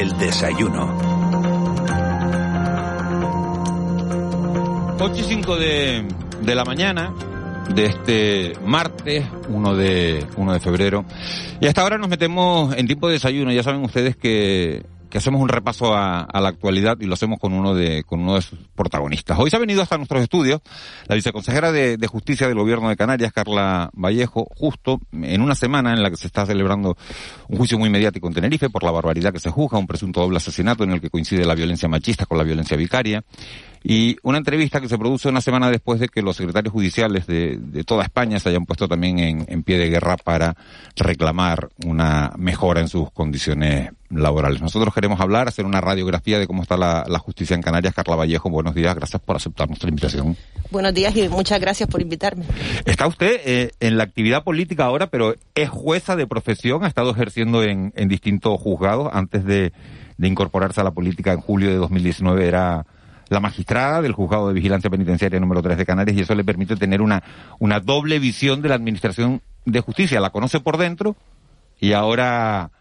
El desayuno. 8 y 5 de, de la mañana de este martes 1 de, 1 de febrero. Y hasta ahora nos metemos en tiempo de desayuno. Ya saben ustedes que que hacemos un repaso a, la actualidad y lo hacemos con uno de con uno de sus protagonistas. Hoy se ha venido hasta nuestros estudios la viceconsejera de, Justicia del Gobierno de Canarias, Carla Vallejo, justo en una semana en la que se está celebrando un juicio muy mediático en Tenerife por la barbaridad que se juzga, un presunto doble asesinato en el que coincide la violencia machista con la violencia vicaria y una entrevista que se produce una semana después de que los secretarios judiciales de, toda España se hayan puesto también en, pie de guerra para reclamar una mejora en sus condiciones laborales. Nosotros queremos hablar, hacer una radiografía de cómo está la, justicia en Canarias. Carla Vallejo, buenos días, gracias por aceptar nuestra invitación. Buenos días y muchas gracias por invitarme. Está usted eh, en la actividad política ahora, pero es jueza de profesión, ha estado ejerciendo en, distintos juzgados antes de, de incorporarse a la política en julio de 2019, era la magistrada del Juzgado de Vigilancia Penitenciaria número 3 de Canarias y eso le permite tener una, una doble visión de la Administración de Justicia. La conoce por dentro y ahora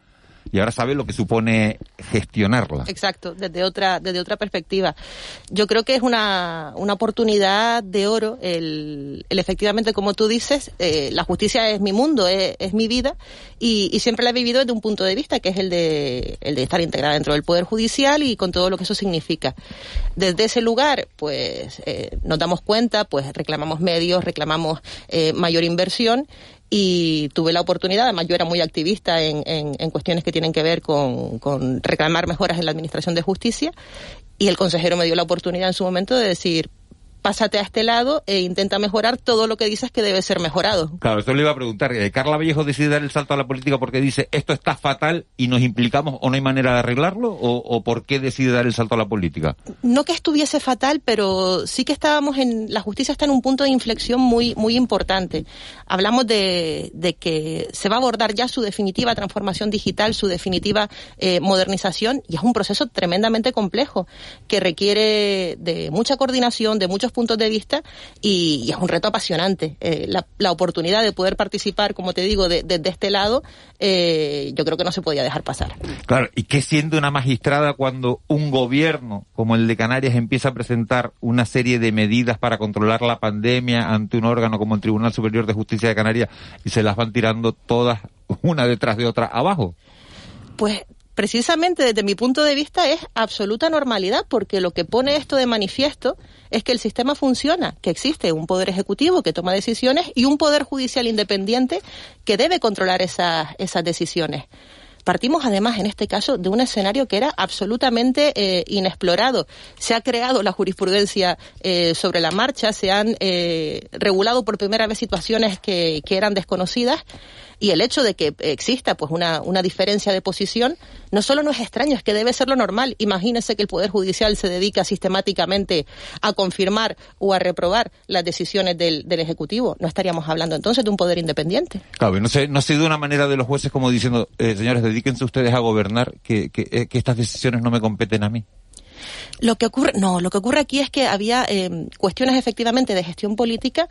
y ahora sabe lo que supone gestionarla. Exacto, desde otra, desde otra perspectiva. Yo creo que es una, una oportunidad de oro el, el efectivamente, como tú dices, eh, la justicia es mi mundo, es, es mi vida y, y, siempre la he vivido desde un punto de vista que es el de, el de estar integrada dentro del Poder Judicial y con todo lo que eso significa. Desde ese lugar, pues eh, nos damos cuenta, pues reclamamos medios, reclamamos eh, mayor inversión y tuve la oportunidad, además yo era muy activista en, en, en cuestiones que tienen que ver con, con, reclamar mejoras en la Administración de Justicia, y el consejero me dio la oportunidad en su momento de decir, pásate a este lado e intenta mejorar todo lo que dices que debe ser mejorado. Claro, esto le iba a preguntar. Eh, Carla Vallejo decide dar el salto a la política porque dice esto está fatal y nos implicamos o no hay manera de arreglarlo o, o por qué decide dar el salto a la política. No que estuviese fatal, pero sí que estábamos en la justicia está en un punto de inflexión muy muy importante. Hablamos de, de que se va a abordar ya su definitiva transformación digital, su definitiva eh, modernización y es un proceso tremendamente complejo que requiere de mucha coordinación, de muchos puntos de vista y, es un reto apasionante. Eh, la, oportunidad de poder participar, como te digo, desde de, este lado, eh, yo creo que no se podía dejar pasar. Claro, ¿y qué siente una magistrada cuando un gobierno como el de Canarias empieza a presentar una serie de medidas para controlar la pandemia ante un órgano como el Tribunal Superior de Justicia de Canarias y se las van tirando todas una detrás de otra abajo? Pues precisamente desde mi punto de vista es absoluta normalidad porque lo que pone esto de manifiesto es que el sistema funciona, que existe un poder ejecutivo que toma decisiones y un poder judicial independiente que debe controlar esas, esas decisiones. Partimos además en este caso de un escenario que era absolutamente eh, inexplorado. Se ha creado la jurisprudencia eh, sobre la marcha, se han eh, regulado por primera vez situaciones que, que eran desconocidas y el hecho de que exista pues una, una diferencia de posición no solo no es extraño, es que debe ser lo normal. Imagínese que el Poder Judicial se dedica sistemáticamente a confirmar o a reprobar las decisiones del, del Ejecutivo. No estaríamos hablando entonces de un poder independiente. Claro, no sé, no sé de una manera de los jueces como diciendo, eh, señores, dedíquense ustedes a gobernar, que, que, eh, que estas decisiones no me competen a mí. Lo que ocurre, no, lo que ocurre aquí es que había eh, cuestiones efectivamente de gestión política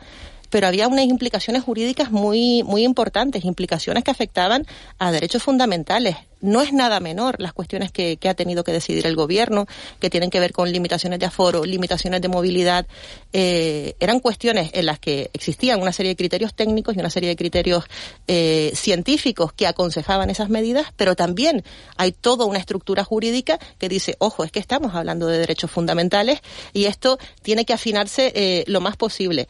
pero había unas implicaciones jurídicas muy, muy importantes, implicaciones que afectaban a derechos fundamentales. No es nada menor las cuestiones que, ha tenido que decidir el gobierno, que tienen que ver con limitaciones de aforo, limitaciones de movilidad. Eh, eran cuestiones en las que existían una serie de criterios técnicos y una serie de criterios eh, científicos que aconsejaban esas medidas, pero también hay toda una estructura jurídica que dice, ojo, es que estamos hablando de derechos fundamentales y esto tiene que afinarse eh, lo más posible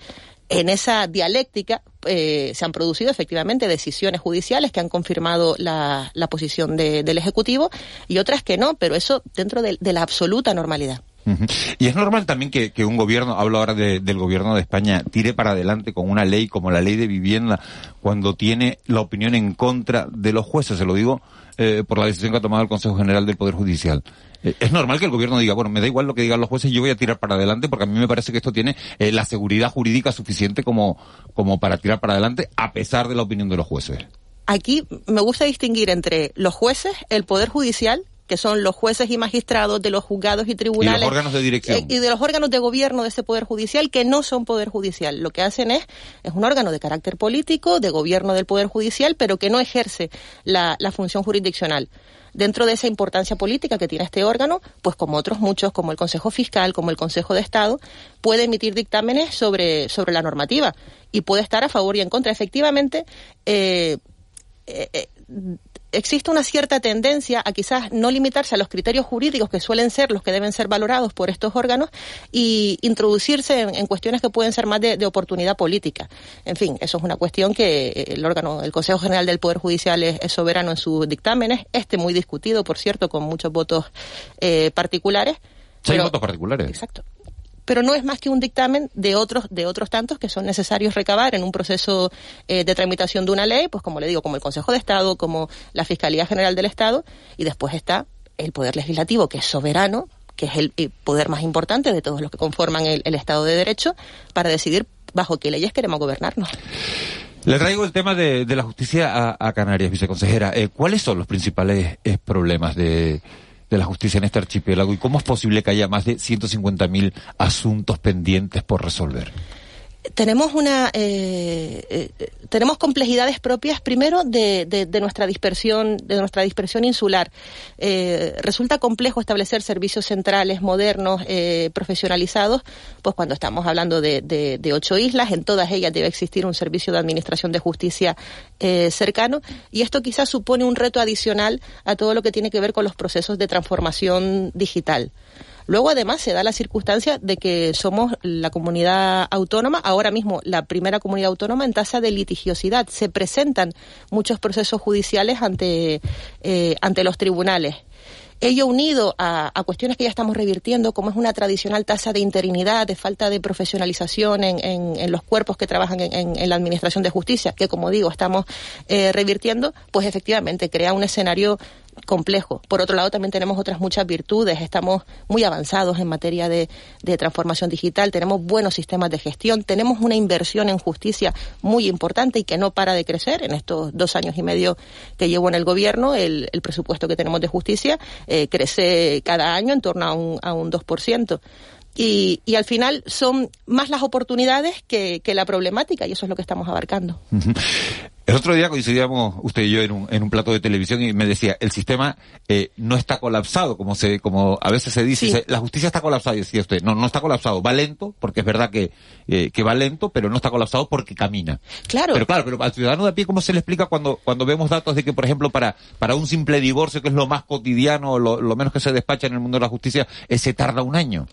en esa dialéctica eh, se han producido efectivamente decisiones judiciales que han confirmado la, la posición de, del Ejecutivo y otras que no, pero eso dentro de, la absoluta normalidad. Y es normal también que, que un gobierno, hablo ahora de, del gobierno de España, tire para adelante con una ley como la ley de vivienda cuando tiene la opinión en contra de los jueces. Se lo digo eh, por la decisión que ha tomado el Consejo General del Poder Judicial. Eh, es normal que el gobierno diga, bueno, me da igual lo que digan los jueces, yo voy a tirar para adelante porque a mí me parece que esto tiene eh, la seguridad jurídica suficiente como, como para tirar para adelante a pesar de la opinión de los jueces. Aquí me gusta distinguir entre los jueces, el Poder Judicial que son los jueces y magistrados de los juzgados y tribunales. Y los órganos de dirección. Eh, y de los órganos de gobierno de ese Poder Judicial, que no son Poder Judicial. Lo que hacen es, es un órgano de carácter político, de gobierno del Poder Judicial, pero que no ejerce la, la función jurisdiccional dentro de esa importancia política que tiene este órgano, pues como otros muchos, como el Consejo Fiscal, como el Consejo de Estado, puede emitir dictámenes sobre, sobre la normativa y puede estar a favor y en contra. Efectivamente, eh, eh, eh existe una cierta tendencia a quizás no limitarse a los criterios jurídicos que suelen ser los que deben ser valorados por estos órganos y introducirse en, cuestiones que pueden ser más de, oportunidad política. En fin, eso es una cuestión que el órgano, el Consejo General del Poder Judicial es, soberano en sus dictámenes, este muy discutido, por cierto, con muchos votos eh, particulares. Seis votos particulares. Exacto pero no es más que un dictamen de otros, de otros tantos que son necesarios recabar en un proceso eh, de tramitación de una ley, pues como le digo, como el Consejo de Estado, como la Fiscalía General del Estado, y después está el Poder Legislativo, que es soberano, que es el, poder más importante de todos los que conforman el, Estado de Derecho, para decidir bajo qué leyes queremos gobernarnos. Le traigo el tema de, la justicia a, Canarias, viceconsejera. Eh, ¿Cuáles son los principales eh, problemas de, de la justicia en este archipiélago y cómo es posible que haya más de 150.000 asuntos pendientes por resolver tenemos una eh, eh, tenemos complejidades propias primero de, de, nuestra dispersión de nuestra dispersión insular. Eh, resulta complejo establecer servicios centrales modernos profesionalizados. Pues cuando estamos hablando de, de, ocho islas en todas ellas debe existir un servicio de administración de justicia cercano. Y esto quizás supone un reto adicional a todo lo que tiene que ver con los procesos de transformación digital Luego, además, se da la circunstancia de que somos la comunidad autónoma, ahora mismo la primera comunidad autónoma en tasa de litigiosidad. Se presentan muchos procesos judiciales ante, eh, ante los tribunales. Ello unido a, cuestiones que ya estamos revirtiendo, como es una tradicional tasa de interinidad, de falta de profesionalización en, en, los cuerpos que trabajan en, la Administración de Justicia, que como digo, estamos eh, revirtiendo, pues efectivamente crea un escenario complejo. Por otro lado, también tenemos otras muchas virtudes. Estamos muy avanzados en materia de, transformación digital, tenemos buenos sistemas de gestión, tenemos una inversión en justicia muy importante y que no para de crecer. En estos dos años y medio que llevo en el gobierno, el, presupuesto que tenemos de justicia eh, crece cada año en torno a un, a un 2%. Y, y, al final son más las oportunidades que, la problemática y eso es lo que estamos abarcando. El otro día coincidíamos usted y yo en un, en un plato de televisión y me decía, el sistema eh, no está colapsado, como se, como a veces se dice, la justicia está colapsada, y decía usted, no, no está colapsado, va lento, porque es verdad que, eh, que va lento, pero no está colapsado porque camina. Claro. Pero claro, pero al ciudadano de a pie, ¿cómo se le explica cuando, cuando vemos datos de que, por ejemplo, para, para un simple divorcio, que es lo más cotidiano, lo, lo menos que se despacha en el mundo de la justicia, eh, se tarda un año?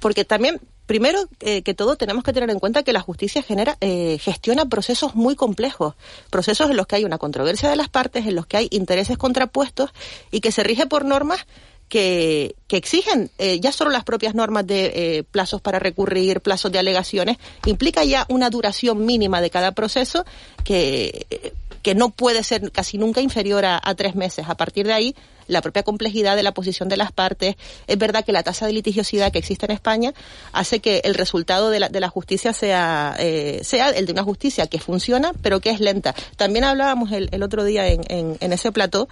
Porque también Primero eh, que todo tenemos que tener en cuenta que la justicia genera, eh, gestiona procesos muy complejos, procesos en los que hay una controversia de las partes, en los que hay intereses contrapuestos y que se rige por normas que, que exigen eh, ya solo las propias normas de plazos para recurrir, plazos de alegaciones, implica ya una duración mínima de cada proceso que, que no puede ser casi nunca inferior a tres meses. A partir de ahí, la propia complejidad de la posición de las partes. Es verdad que la tasa de litigiosidad que existe en España hace que el resultado de la, de la justicia sea, eh, sea el de una justicia que funciona, pero que es lenta. También hablábamos el, el otro día en, en, en ese plató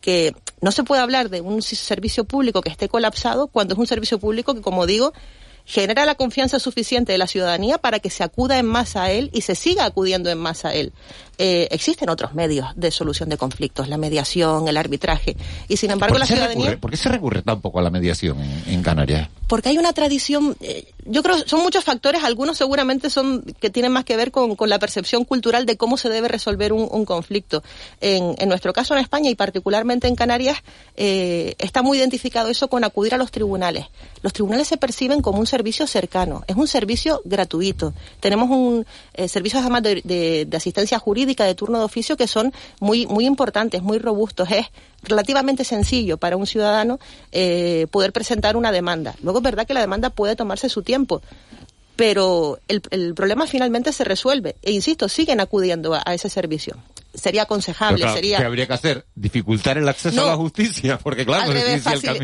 que no se puede hablar de un servicio público que esté colapsado cuando es un servicio público que, como digo, genera la confianza suficiente de la ciudadanía para que se acuda en masa a él y se siga acudiendo en masa a él. Eh, existen otros medios de solución de conflictos, la mediación, el arbitraje, y sin embargo la ciudadanía... ¿Por qué se recurre tampoco a la mediación en, Canarias? Porque hay una tradición, eh, yo creo son muchos factores, algunos seguramente son que tienen más que ver con, la percepción cultural de cómo se debe resolver un, conflicto. En, nuestro caso en España y particularmente en Canarias eh, está muy identificado eso con acudir a los tribunales. Los tribunales se perciben como un servicio cercano, es un servicio gratuito. Tenemos un servicio además de asistencia jurídica de turno de oficio que son muy, muy importantes, muy robustos. Es relativamente sencillo para un ciudadano eh, poder presentar una demanda. Luego es verdad que la demanda puede tomarse su tiempo, pero el, problema finalmente se resuelve. E insisto, siguen acudiendo a, ese servicio. Sería aconsejable. sería... ¿Qué habría que hacer? ¿Dificultar el acceso a la justicia? Porque claro,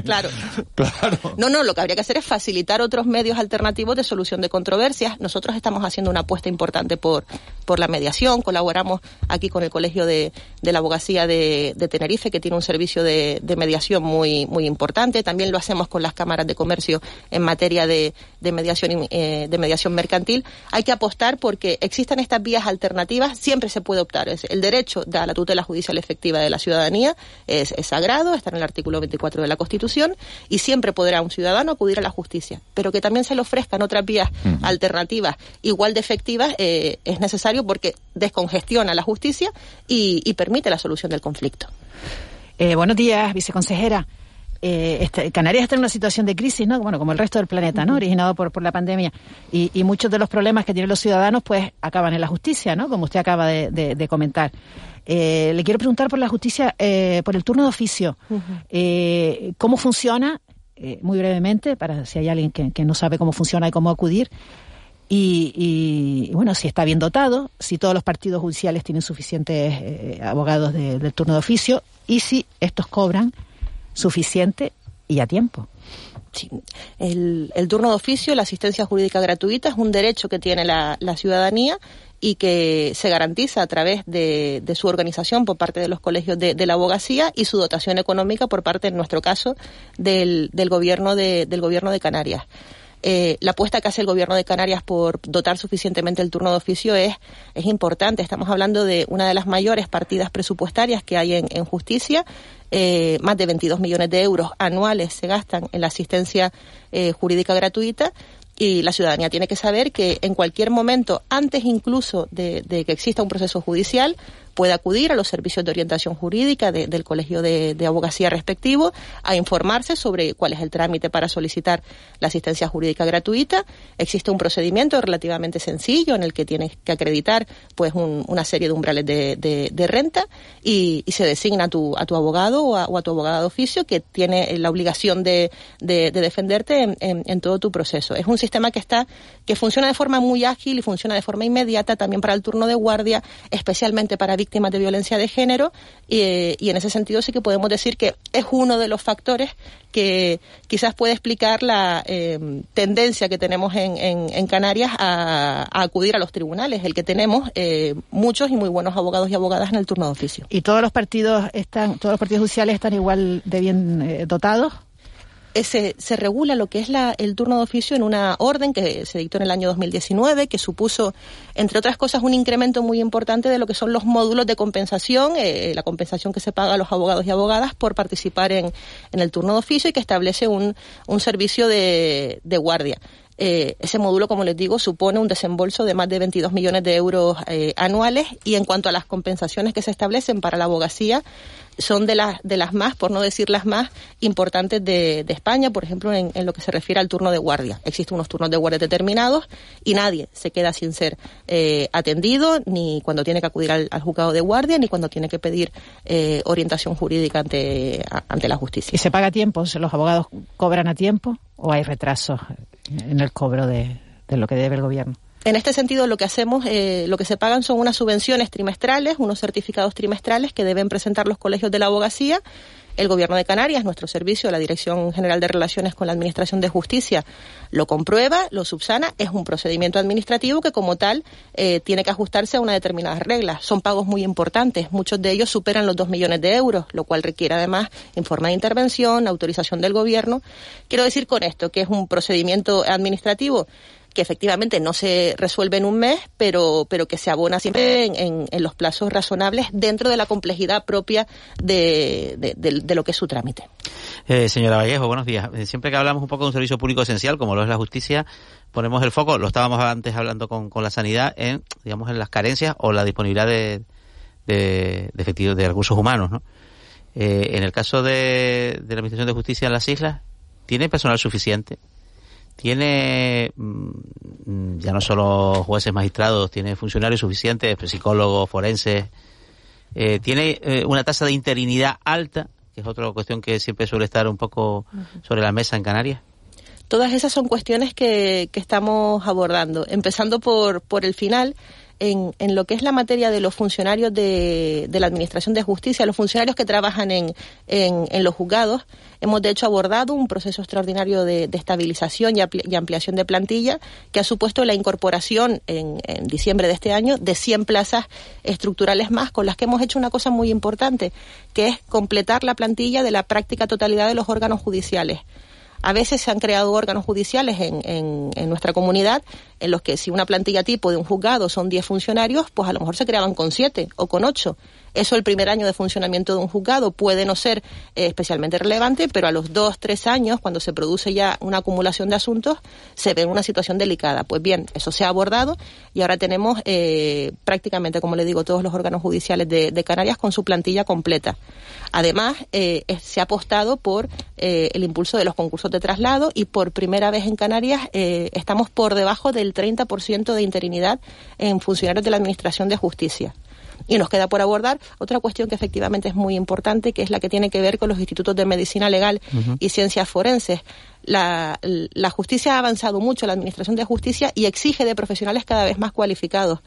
claro. claro. No, no, lo que habría que hacer es facilitar otros medios alternativos de solución de controversias. Nosotros estamos haciendo una apuesta importante por, por la mediación. Colaboramos aquí con el Colegio de, de la Abogacía de, de, Tenerife, que tiene un servicio de, de, mediación muy, muy importante. También lo hacemos con las cámaras de comercio en materia de, de mediación, eh, de mediación mercantil. Hay que apostar porque existan estas vías alternativas. Siempre se puede optar. El derecho a la tutela judicial efectiva de la ciudadanía es, sagrado, está en el artículo 24 de la Constitución y siempre podrá un ciudadano acudir a la justicia. Pero que también se le ofrezcan otras vías alternativas igual de efectivas eh, es necesario porque descongestiona la justicia y, permite la solución del conflicto. Eh, buenos días, viceconsejera. Eh, este, Canarias está en una situación de crisis, ¿no? Bueno, como el resto del planeta, ¿no? Originado por, por la pandemia. Y, muchos de los problemas que tienen los ciudadanos, pues, acaban en la justicia, ¿no? Como usted acaba de, comentar. Eh, le quiero preguntar por la justicia, eh, por el turno de oficio. ¿Cómo funciona? muy brevemente, para si hay alguien que, no sabe cómo funciona y cómo acudir. Y, bueno, si está bien dotado, si todos los partidos judiciales tienen suficientes abogados del turno de oficio y si estos cobran suficiente y a tiempo. El, turno de oficio, la asistencia jurídica gratuita, es un derecho que tiene la, ciudadanía y que se garantiza a través de, su organización por parte de los colegios de, la abogacía y su dotación económica por parte, en nuestro caso, del, del gobierno de, del gobierno de Canarias. Eh, la apuesta que hace el gobierno de Canarias por dotar suficientemente el turno de oficio es, importante. Estamos hablando de una de las mayores partidas presupuestarias que hay en, justicia. Eh, más de 22 millones de euros anuales se gastan en la asistencia eh, jurídica gratuita y la ciudadanía tiene que saber que en cualquier momento, antes incluso de, que exista un proceso judicial, puede acudir a los servicios de orientación jurídica del colegio de, abogacía respectivo a informarse sobre cuál es el trámite para solicitar la asistencia jurídica gratuita. Existe un procedimiento relativamente sencillo en el que tienes que acreditar pues una serie de umbrales de, renta y, se designa a tu, a tu abogado o a, tu abogado de oficio que tiene la obligación de, defenderte en, todo tu proceso. Es un sistema que está, que funciona de forma muy ágil y funciona de forma inmediata también para el turno de guardia, especialmente para víctimas de violencia de género, y, en ese sentido sí que podemos decir que es uno de los factores que quizás puede explicar la eh, tendencia que tenemos en, en, Canarias a, acudir a los tribunales, el que tenemos eh, muchos y muy buenos abogados y abogadas en el turno de oficio. ¿Y todos los partidos están, todos los partidos judiciales están igual de bien eh, dotados? Se, se, regula lo que es la, el turno de oficio en una orden que se dictó en el año 2019, que supuso, entre otras cosas, un incremento muy importante de lo que son los módulos de compensación, eh, la compensación que se paga a los abogados y abogadas por participar en, en el turno de oficio y que establece un, un servicio de, de guardia. Eh, ese módulo, como les digo, supone un desembolso de más de 22 millones de euros eh, anuales y en cuanto a las compensaciones que se establecen para la abogacía, son de las, de las más, por no decir las más importantes de, España, por ejemplo, en, lo que se refiere al turno de guardia. Existen unos turnos de guardia determinados y nadie se queda sin ser eh, atendido, ni cuando tiene que acudir al, juzgado de guardia, ni cuando tiene que pedir orientación jurídica ante, ante la justicia. ¿Y se paga a tiempo? ¿Los abogados cobran a tiempo o hay retrasos? en el cobro de, lo que debe el gobierno. En este sentido, lo que hacemos, eh, lo que se pagan son unas subvenciones trimestrales, unos certificados trimestrales que deben presentar los colegios de la abogacía. El Gobierno de Canarias, nuestro servicio, la Dirección General de Relaciones con la Administración de Justicia, lo comprueba, lo subsana. Es un procedimiento administrativo que, como tal, eh, tiene que ajustarse a unas determinadas reglas. Son pagos muy importantes. Muchos de ellos superan los dos millones de euros, lo cual requiere, además, informe de intervención, autorización del Gobierno. Quiero decir con esto que es un procedimiento administrativo que efectivamente no se resuelve en un mes, pero, pero que se abona siempre en, en, los plazos razonables dentro de la complejidad propia de, de, lo que es su trámite. Eh, señora Vallejo, buenos días. Eh, siempre que hablamos un poco de un servicio público esencial, como lo es la justicia, ponemos el foco, lo estábamos antes hablando con, con la sanidad, en, digamos, en las carencias o la disponibilidad de, de, de, de recursos humanos, ¿no? Eh, en el caso de, de la Administración de Justicia en las islas, ¿tiene personal suficiente? Tiene mm, ya no solo jueces magistrados, tiene funcionarios suficientes, psicólogos, forenses, eh, tiene eh, una tasa de interinidad alta, que es otra cuestión que siempre suele estar un poco sobre la mesa en Canarias. Todas esas son cuestiones que, que estamos abordando, empezando por, por el final en, en, lo que es la materia de los funcionarios de, de la Administración de Justicia, los funcionarios que trabajan en, los juzgados. Hemos, de hecho, abordado un proceso extraordinario de, estabilización y, y, ampliación de plantilla que ha supuesto la incorporación en, en diciembre de este año de 100 plazas estructurales más, con las que hemos hecho una cosa muy importante, que es completar la plantilla de la práctica totalidad de los órganos judiciales. A veces se han creado órganos judiciales en, en, en, nuestra comunidad en los que si una plantilla tipo de un juzgado son 10 funcionarios, pues a lo mejor se creaban con 7 o con 8. Eso el primer año de funcionamiento de un juzgado puede no ser eh, especialmente relevante, pero a los dos, tres años, cuando se produce ya una acumulación de asuntos, se ve una situación delicada. Pues bien, eso se ha abordado y ahora tenemos eh, prácticamente, como le digo, todos los órganos judiciales de, de Canarias con su plantilla completa. Además, eh, se ha apostado por eh, el impulso de los concursos de traslado y por primera vez en Canarias eh, estamos por debajo del 30% de interinidad en funcionarios de la Administración de Justicia. Y nos queda por abordar otra cuestión que efectivamente es muy importante, que es la que tiene que ver con los institutos de medicina legal uh -huh. y ciencias forenses. La, la justicia ha avanzado mucho, la administración de justicia, y exige de profesionales cada vez más cualificados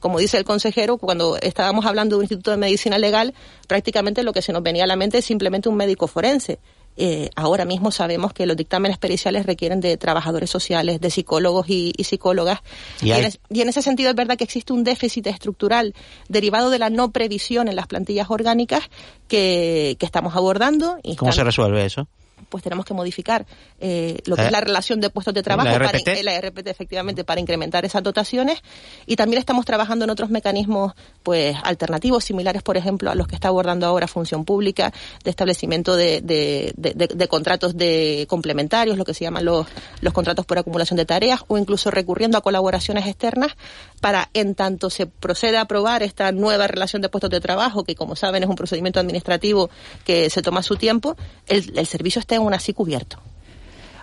como dice el consejero, cuando estábamos hablando de un instituto de medicina legal, prácticamente lo que se nos venía a la mente es simplemente un médico forense. Eh, ahora mismo sabemos que los dictámenes periciales requieren de trabajadores sociales, de psicólogos y, y psicólogas. Y, en es, y, en ese sentido es verdad que existe un déficit estructural derivado de la no previsión en las plantillas orgánicas que, que estamos abordando. Y ¿Cómo están... se resuelve eso? Pues tenemos que modificar eh, lo que ¿Eh? es la relación de puestos de trabajo ¿La para la RPT efectivamente para incrementar esas dotaciones y también estamos trabajando en otros mecanismos pues alternativos similares por ejemplo a los que está abordando ahora función pública de establecimiento de, de, de, de contratos de complementarios lo que se llaman los, los contratos por acumulación de tareas o incluso recurriendo a colaboraciones externas para en tanto se procede a aprobar esta nueva relación de puestos de trabajo que como saben es un procedimiento administrativo que se toma su tiempo el, el servicio esté aún así cubierto.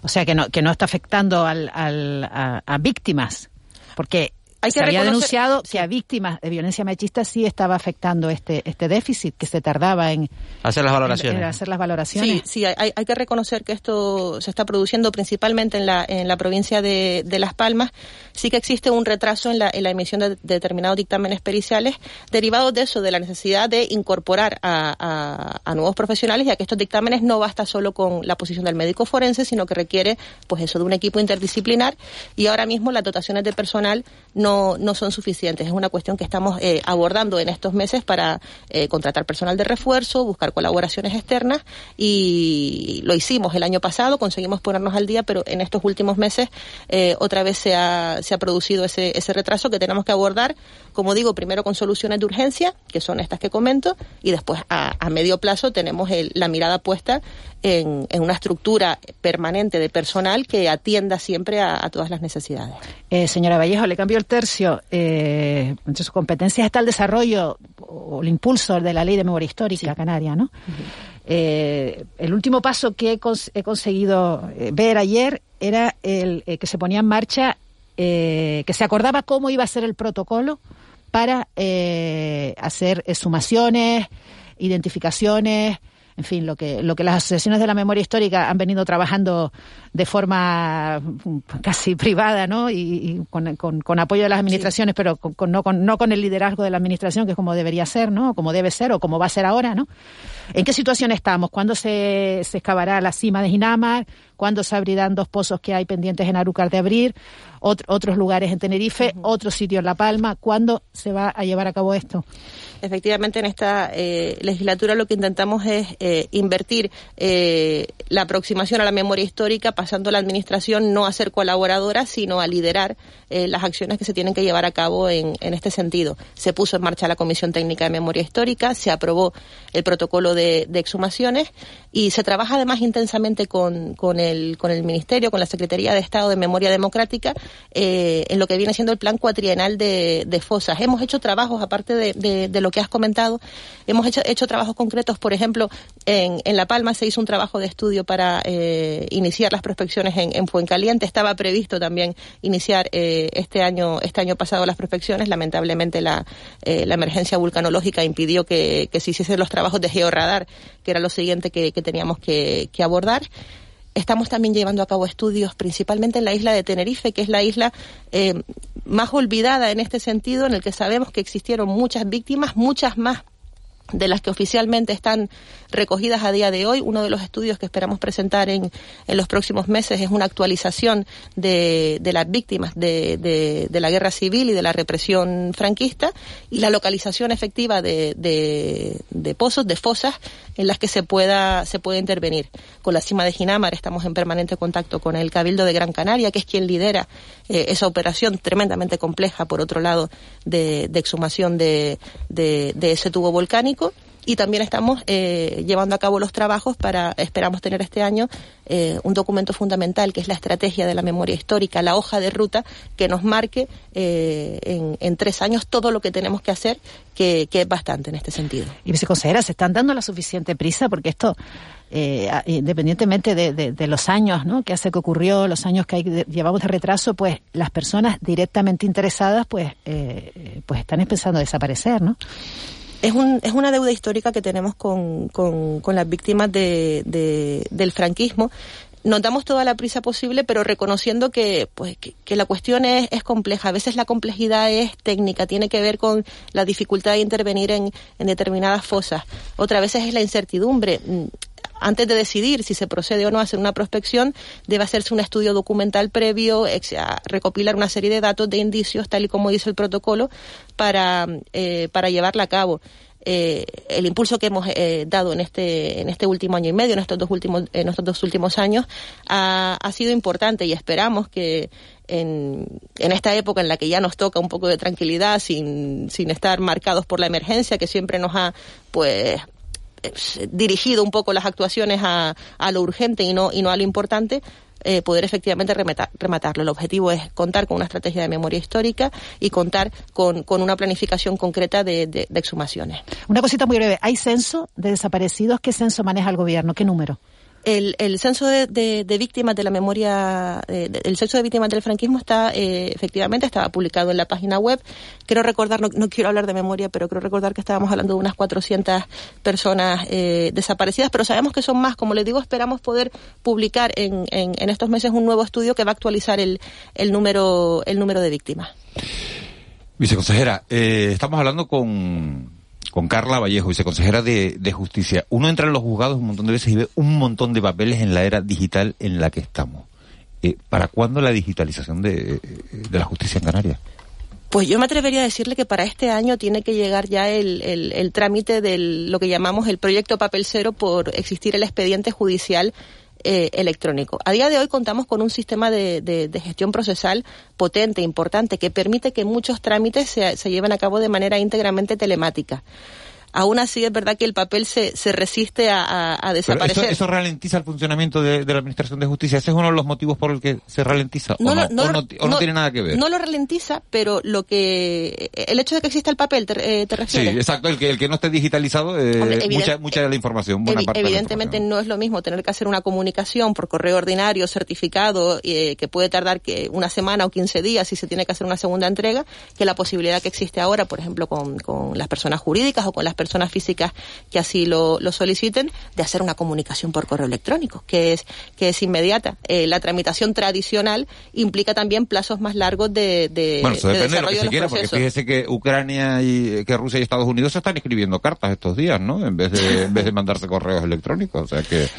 O sea, que no, que no está afectando al, al, a víctimas, porque hay que se había denunciado sí. que a víctimas de violencia machista sí estaba afectando este este déficit que se tardaba en hacer las valoraciones. En, en hacer las valoraciones. Sí, sí hay, hay, que reconocer que esto se está produciendo principalmente en la en la provincia de, de Las Palmas. Sí que existe un retraso en la, en la emisión de, de, determinados dictámenes periciales derivados de eso, de la necesidad de incorporar a, a, a nuevos profesionales, ya que estos dictámenes no basta solo con la posición del médico forense, sino que requiere, pues eso, de un equipo interdisciplinar. Y ahora mismo las dotaciones de personal no no, son suficientes. Es una cuestión que estamos eh, abordando en estos meses para eh, contratar personal de refuerzo, buscar colaboraciones externas y lo hicimos el año pasado, conseguimos ponernos al día, pero en estos últimos meses eh, otra vez se ha, producido ese, ese retraso que tenemos que abordar, como digo, primero con soluciones de urgencia, que son estas que comento, y después a, medio plazo tenemos el, la mirada puesta en, en, una estructura permanente de personal que atienda siempre a, a todas las necesidades. Eh, señora Vallejo, le cambio el tercio. Eh, entre sus competencias está el desarrollo o el impulso de la ley de memoria histórica sí. canaria, ¿no? Uh -huh. eh, el último paso que he, cons he conseguido eh, ver ayer era el eh, que se ponía en marcha, que se acordaba cómo iba a ser el protocolo para hacer sumaciones, identificaciones, en fin, lo que, lo que las asociaciones de la memoria histórica han venido trabajando de forma casi privada, ¿no? Y, y con, con, con, apoyo de las administraciones, sí. pero con, no, con, no con el liderazgo de la administración, que es como debería ser, ¿no? Como debe ser o como va a ser ahora, ¿no? ¿En qué situación estamos? ¿Cuándo se, se excavará la cima de Ginamar? ¿Cuándo se abrirán dos pozos que hay pendientes en Arúcar de abrir? Ot otros lugares en Tenerife, uh -huh. otro sitio en La Palma. ¿Cuándo se va a llevar a cabo esto? Efectivamente en esta eh, legislatura lo que intentamos es eh, invertir eh, la aproximación a la memoria histórica, pasando la administración no a ser colaboradora, sino a liderar eh, las acciones que se tienen que llevar a cabo en, en, este sentido. Se puso en marcha la Comisión Técnica de Memoria Histórica, se aprobó el protocolo de, exhumaciones y se trabaja además intensamente con, con, el, con el Ministerio, con la Secretaría de Estado de Memoria Democrática, eh, en lo que viene siendo el plan cuatrienal de, fosas. Hemos hecho trabajos, aparte de, de, de que has comentado, hemos hecho, hecho trabajos concretos, por ejemplo, en, en, La Palma se hizo un trabajo de estudio para eh, iniciar las prospecciones en, en, Fuencaliente, estaba previsto también iniciar eh, este año este año pasado las prospecciones, lamentablemente la, eh, la emergencia vulcanológica impidió que, se hiciesen los trabajos de georradar, que era lo siguiente que, teníamos que abordar. Estamos también llevando a cabo estudios principalmente en la isla de Tenerife, que es la isla eh, más olvidada en este sentido, en el que sabemos que existieron muchas víctimas, muchas más de las que oficialmente están recogidas a día de hoy. Uno de los estudios que esperamos presentar en, en los próximos meses es una actualización de, de las víctimas de, de, la guerra civil y de la represión franquista y la localización efectiva de, pozos, de fosas en las que se pueda, se puede intervenir. Con la cima de Ginamar estamos en permanente contacto con el Cabildo de Gran Canaria, que es quien lidera eh, esa operación tremendamente compleja, por otro lado, de, exhumación de ese tubo volcánico y también estamos eh, llevando a cabo los trabajos para, esperamos tener este año, eh, un documento fundamental que es la estrategia de la memoria histórica, la hoja de ruta que nos marque eh, en, tres años todo lo que tenemos que hacer, que, es bastante en este sentido. Y viceconsejera, ¿se están dando la suficiente prisa? Porque esto eh, independientemente de, los años ¿no? que hace que ocurrió, los años que hay, de, llevamos de retraso, pues las personas directamente interesadas pues, pues están empezando a desaparecer, ¿no? Es, un, es una deuda histórica que tenemos con, con, con las víctimas de, de, del franquismo. Nos damos toda la prisa posible, pero reconociendo que, pues, que, la cuestión es, es compleja. A veces la complejidad es técnica, tiene que ver con la dificultad de intervenir en, en determinadas fosas. Otra vez es la incertidumbre antes de decidir si se procede o no a hacer una prospección, debe hacerse un estudio documental previo, recopilar una serie de datos, de indicios, tal y como dice el protocolo, para, eh, para llevarla a cabo. Eh, el impulso que hemos eh, dado en este en este último año y medio, en estos dos últimos en estos dos últimos años, ha, sido importante y esperamos que en, en, esta época en la que ya nos toca un poco de tranquilidad, sin, sin estar marcados por la emergencia que siempre nos ha pues dirigido un poco las actuaciones a, a lo urgente y no, y no a lo importante, eh, poder efectivamente rematar, rematarlo. El objetivo es contar con una estrategia de memoria histórica y contar con, con una planificación concreta de, de, exhumaciones. Una cosita muy breve. ¿Hay censo de desaparecidos? ¿Qué censo maneja el gobierno? ¿Qué número? El, el censo de, de, víctimas de la memoria, eh, el censo de víctimas del franquismo está, eh, efectivamente, estaba publicado en la página web. Quiero recordar, no, no, quiero hablar de memoria, pero quiero recordar que estábamos hablando de unas 400 personas eh, desaparecidas, pero sabemos que son más. Como les digo, esperamos poder publicar en, en, en estos meses un nuevo estudio que va a actualizar el, el, número, el número de víctimas. Viceconsejera, eh, estamos hablando con con Carla Vallejo, viceconsejera de, de Justicia. Uno entra en los juzgados un montón de veces y ve un montón de papeles en la era digital en la que estamos. Eh, ¿Para cuándo la digitalización de, de la justicia en Canarias? Pues yo me atrevería a decirle que para este año tiene que llegar ya el, el, el trámite de lo que llamamos el proyecto papel cero por existir el expediente judicial eh, electrónico. A día de hoy contamos con un sistema de, de, gestión procesal potente, importante, que permite que muchos trámites se, se lleven a cabo de manera íntegramente telemática aún así es verdad que el papel se, se resiste a, a, a desaparecer. Eso, eso, ralentiza el funcionamiento de, de, la Administración de Justicia. ¿Ese es uno de los motivos por el que se ralentiza? No, ¿O no, no, o no, o no tiene nada que ver? No lo ralentiza, pero lo que el hecho de que exista el papel, ¿te, eh, te refieres? Sí, exacto. El que, el que no esté digitalizado, eh, Hombre, mucha, mucha de la información, buena evi parte Evidentemente información. no es lo mismo tener que hacer una comunicación por correo ordinario, certificado, eh, que puede tardar que una semana o 15 días si se tiene que hacer una segunda entrega, que la posibilidad que existe ahora, por ejemplo, con, con las personas jurídicas o con las personas físicas que así lo, lo, soliciten, de hacer una comunicación por correo electrónico, que es, que es inmediata. Eh, la tramitación tradicional implica también plazos más largos de, de, bueno, eso de depende de lo que se quiera, porque fíjese que Ucrania y que Rusia y Estados Unidos se están escribiendo cartas estos días, ¿no? En vez de, en vez de mandarse correos electrónicos, o sea que... Eh,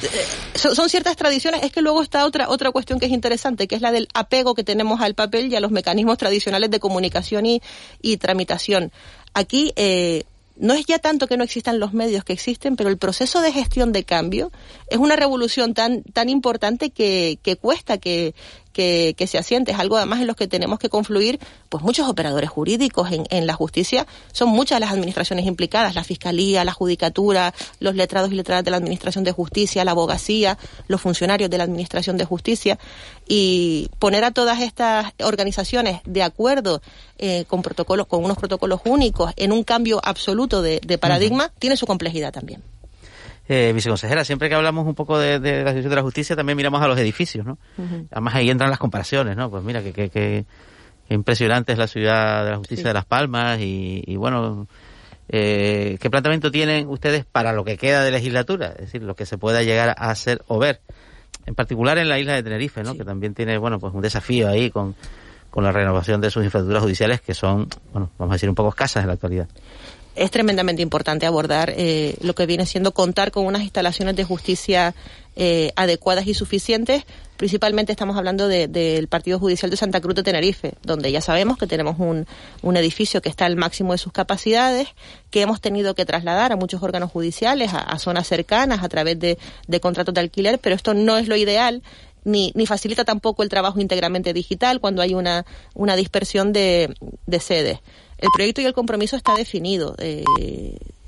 son, son ciertas tradiciones, es que luego está otra, otra cuestión que es interesante, que es la del apego que tenemos al papel y a los mecanismos tradicionales de comunicación y, y tramitación. Aquí, eh, no es ya tanto que no existan los medios que existen, pero el proceso de gestión de cambio es una revolución tan, tan importante que, que cuesta que, que, que, se asiente. Es algo además en los que tenemos que confluir, pues muchos operadores jurídicos en, en, la justicia. Son muchas las administraciones implicadas, la fiscalía, la judicatura, los letrados y letradas de la administración de justicia, la abogacía, los funcionarios de la administración de justicia. Y poner a todas estas organizaciones de acuerdo eh, con protocolos, con unos protocolos únicos, en un cambio absoluto de, de paradigma, uh -huh. tiene su complejidad también. Eh, viceconsejera, siempre que hablamos un poco de, de, la situación de la justicia, también miramos a los edificios, ¿no? Uh -huh. Además ahí entran las comparaciones, ¿no? Pues mira, que, que, que, que impresionante es la ciudad de la justicia sí. de Las Palmas y, y bueno, eh, ¿qué planteamiento tienen ustedes para lo que queda de legislatura? Es decir, lo que se pueda llegar a hacer o ver. en particular en la isla de Tenerife, ¿no? Que también tiene, bueno, pues un desafío ahí con, con la renovación de sus infraestructuras judiciales que son, bueno, vamos a decir, un poco escasas en la actualidad es tremendamente importante abordar eh, lo que viene siendo contar con unas instalaciones de justicia eh, adecuadas y suficientes. Principalmente estamos hablando del Partido Judicial de Santa Cruz de Tenerife, donde ya sabemos que tenemos un, un, edificio que está al máximo de sus capacidades, que hemos tenido que trasladar a muchos órganos judiciales, a, zonas cercanas, a través de, de contratos de alquiler, pero esto no es lo ideal. Ni, ni, facilita tampoco el trabajo íntegramente digital cuando hay una, una dispersión de, de sedes. El proyecto y el compromiso está definido. Eh,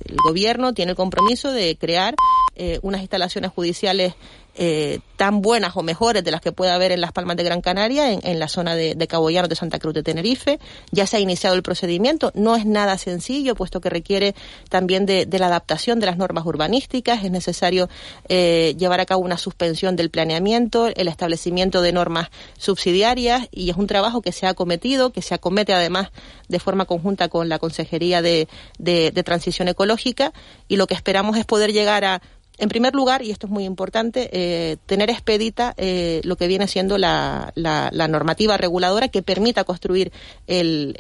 el gobierno tiene el compromiso de crear eh, unas instalaciones judiciales eh, tan buenas o mejores de las que pueda haber en Las Palmas de Gran Canaria, en, la zona de, de Cabo Llano de Santa Cruz de Tenerife. Ya se ha iniciado el procedimiento. No es nada sencillo, puesto que requiere también de, la adaptación de las normas urbanísticas. Es necesario eh, llevar a cabo una suspensión del planeamiento, el establecimiento de normas subsidiarias, y es un trabajo que se ha cometido, que se acomete además de forma conjunta con la Consejería de Transición Ecológica, y lo que esperamos es poder llegar a en primer lugar, y esto es muy importante, eh, tener expedita eh, lo que viene siendo la, normativa reguladora que permita construir el,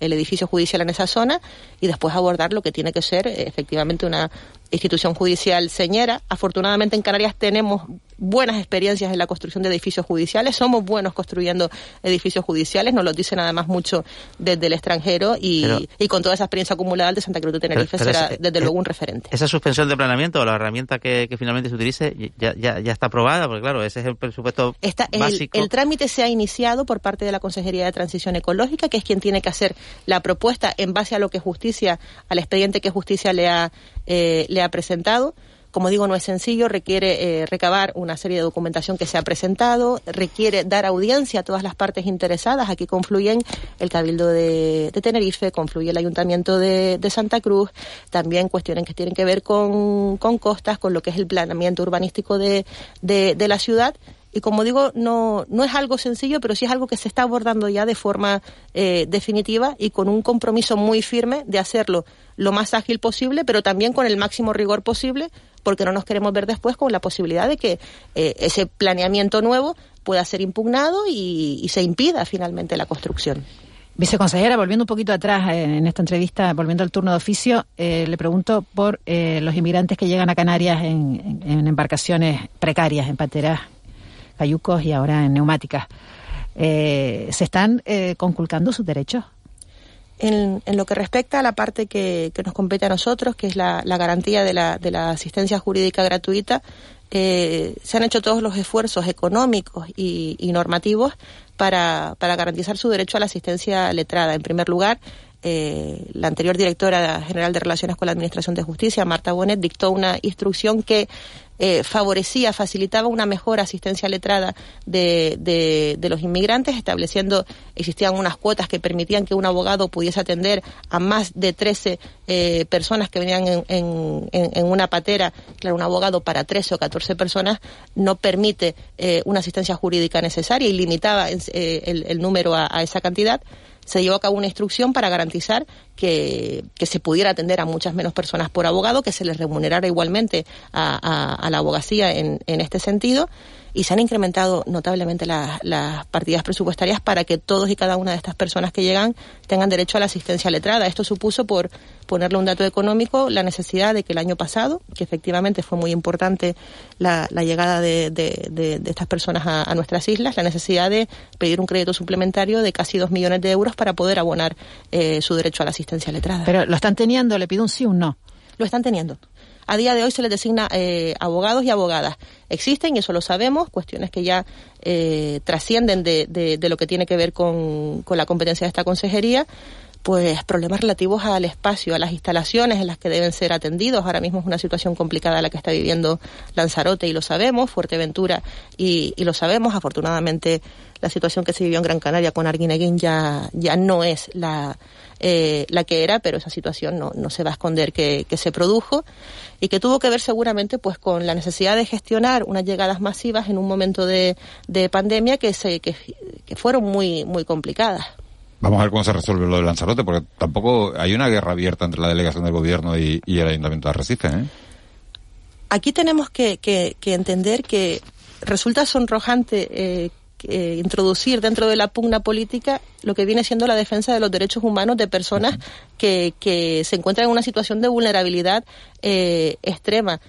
edificio judicial en esa zona y después abordar lo que tiene que ser eh, efectivamente una institución judicial señera. Afortunadamente en Canarias tenemos buenas experiencias en la construcción de edificios judiciales, somos buenos construyendo edificios judiciales, nos lo dicen además mucho desde el extranjero y, con toda esa experiencia acumulada de Santa Cruz de Tenerife será desde luego un referente. Esa suspensión de planeamiento o la herramienta que, finalmente se utilice ya, ya, ya, está aprobada, porque claro, ese es el presupuesto está, básico. El, trámite se ha iniciado por parte de la Consejería de Transición Ecológica, que es quien tiene que hacer la propuesta en base a lo que justicia, al expediente que justicia le ha, eh, le ha presentado. Como digo, no es sencillo, requiere eh, recabar una serie de documentación que se ha presentado, requiere dar audiencia a todas las partes interesadas. Aquí confluyen el Cabildo de, Tenerife, confluye el Ayuntamiento de, Santa Cruz, también cuestiones que tienen que ver con, costas, con lo que es el planeamiento urbanístico de, de la ciudad y como digo, no, no es algo sencillo, pero sí es algo que se está abordando ya de forma eh, definitiva y con un compromiso muy firme de hacerlo lo más ágil posible, pero también con el máximo rigor posible, porque no nos queremos ver después con la posibilidad de que eh, ese planeamiento nuevo pueda ser impugnado y, se impida finalmente la construcción. Viceconsejera, volviendo un poquito atrás eh, en esta entrevista, volviendo al turno de oficio, le pregunto por los inmigrantes que llegan a Canarias en, en embarcaciones precarias, en pateras cayucos y ahora en neumáticas. Eh, ¿Se están eh, conculcando sus derechos? En, lo que respecta a la parte que, nos compete a nosotros, que es la, garantía de la, de la, asistencia jurídica gratuita, eh, se han hecho todos los esfuerzos económicos y, normativos para, para, garantizar su derecho a la asistencia letrada. En primer lugar, la anterior directora general de Relaciones con la Administración de Justicia, Marta Bonet, dictó una instrucción que eh, favorecía, facilitaba una mejor asistencia letrada de, de, los inmigrantes, estableciendo, existían unas cuotas que permitían que un abogado pudiese atender a más de 13 eh, personas que venían en, en, en, una patera. Claro, un abogado para 13 o 14 personas no permite eh, una asistencia jurídica necesaria y limitaba el, el, número a esa cantidad se llevó a cabo una instrucción para garantizar que, se pudiera atender a muchas menos personas por abogado, que se les remunerara igualmente a, la abogacía en, en este sentido y se han incrementado notablemente las partidas presupuestarias para que todos y cada una de estas personas que llegan tengan derecho a la asistencia letrada. Esto supuso, por ponerle un dato económico, la necesidad de que el año pasado, que efectivamente fue muy importante la, llegada de, estas personas a, nuestras islas, la necesidad de pedir un crédito suplementario de casi dos millones de euros para poder abonar eh, su derecho a la asistencia letrada. Pero lo están teniendo, le pido un sí o un no. Lo están teniendo. A día de hoy se les designa eh, abogados y abogadas. Existen, y eso lo sabemos, cuestiones que ya eh, trascienden de, de, lo que tiene que ver con, con la competencia de esta consejería, pues problemas relativos al espacio, a las instalaciones en las que deben ser atendidos. Ahora mismo es una situación complicada la que está viviendo Lanzarote y lo sabemos, Fuerteventura y, y lo sabemos. Afortunadamente la situación que se vivió en Gran Canaria con Arguineguín ya, ya no es la, eh, la que era, pero esa situación no, no se va a esconder que, que, se produjo y que tuvo que ver seguramente pues con la necesidad de gestionar unas llegadas masivas en un momento de, de pandemia que, se, que, que fueron muy, muy complicadas. Vamos a ver cómo se resuelve lo de Lanzarote, porque tampoco hay una guerra abierta entre la delegación del gobierno y, el ayuntamiento de Arrecife. ¿eh? Aquí tenemos que, que, entender que resulta sonrojante eh, eh, introducir dentro de la pugna política lo que viene siendo la defensa de los derechos humanos de personas que, que se encuentran en una situación de vulnerabilidad eh, extrema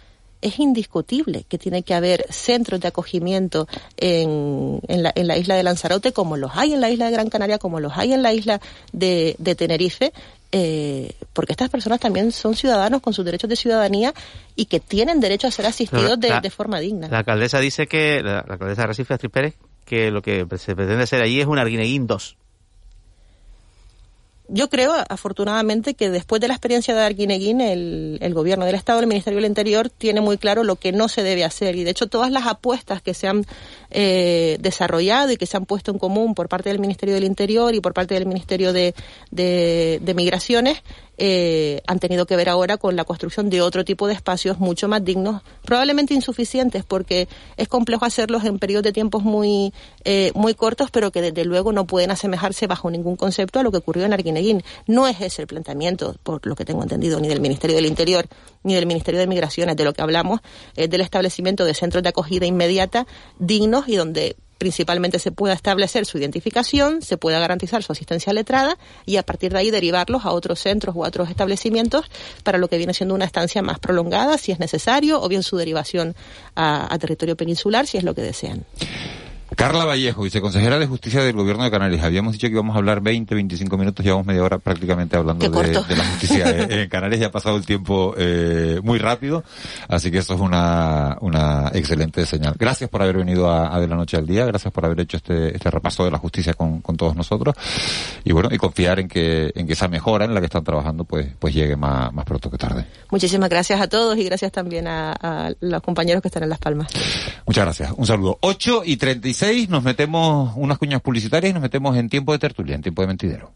es indiscutible que tiene que haber centros de acogimiento en, en, la, en, la, isla de Lanzarote, como los hay en la isla de Gran Canaria, como los hay en la isla de, de Tenerife, eh, porque estas personas también son ciudadanos con sus derechos de ciudadanía y que tienen derecho a ser asistidos de, La- de forma digna. La alcaldesa dice que, la, alcaldesa de Recife, Astrid Pérez, que lo que se pretende hacer allí es un Arguineguín 2. Yo creo, afortunadamente, que después de la experiencia de Arguineguín, el, el gobierno del Estado, el Ministerio del Interior, tiene muy claro lo que no se debe hacer. Y de hecho, todas las apuestas que se han eh, desarrollado y que se han puesto en común por parte del Ministerio del Interior y por parte del Ministerio de, de, de Migraciones eh, han tenido que ver ahora con la construcción de otro tipo de espacios mucho más dignos, probablemente insuficientes, porque es complejo hacerlos en periodos de tiempos muy, eh, muy cortos, pero que desde luego no pueden asemejarse bajo ningún concepto a lo que ocurrió en Arguineguín. No es ese el planteamiento, por lo que tengo entendido, ni del Ministerio del Interior ni del Ministerio de Migraciones. De lo que hablamos es del establecimiento de centros de acogida inmediata dignos y donde principalmente se pueda establecer su identificación, se pueda garantizar su asistencia letrada y a partir de ahí derivarlos a otros centros o a otros establecimientos para lo que viene siendo una estancia más prolongada, si es necesario, o bien su derivación a, territorio peninsular, si es lo que desean. Carla Vallejo, viceconsejera de Justicia del Gobierno de Canarias. Habíamos dicho que íbamos a hablar 20, 25 minutos, llevamos media hora prácticamente hablando de, la justicia en Canarias. Ya ha pasado el tiempo eh, muy rápido, así que eso es una, una excelente señal. Gracias por haber venido a, a De la Noche al Día, gracias por haber hecho este, este repaso de la justicia con, con todos nosotros y bueno, y confiar en que, en que esa mejora en la que están trabajando pues, pues llegue más, más pronto que tarde. Muchísimas gracias a todos y gracias también a, a los compañeros que están en Las Palmas. Muchas gracias. Un saludo. 8 y 36, nos metemos unas cuñas publicitarias y nos metemos en tiempo de tertulia, en tiempo de mentidero.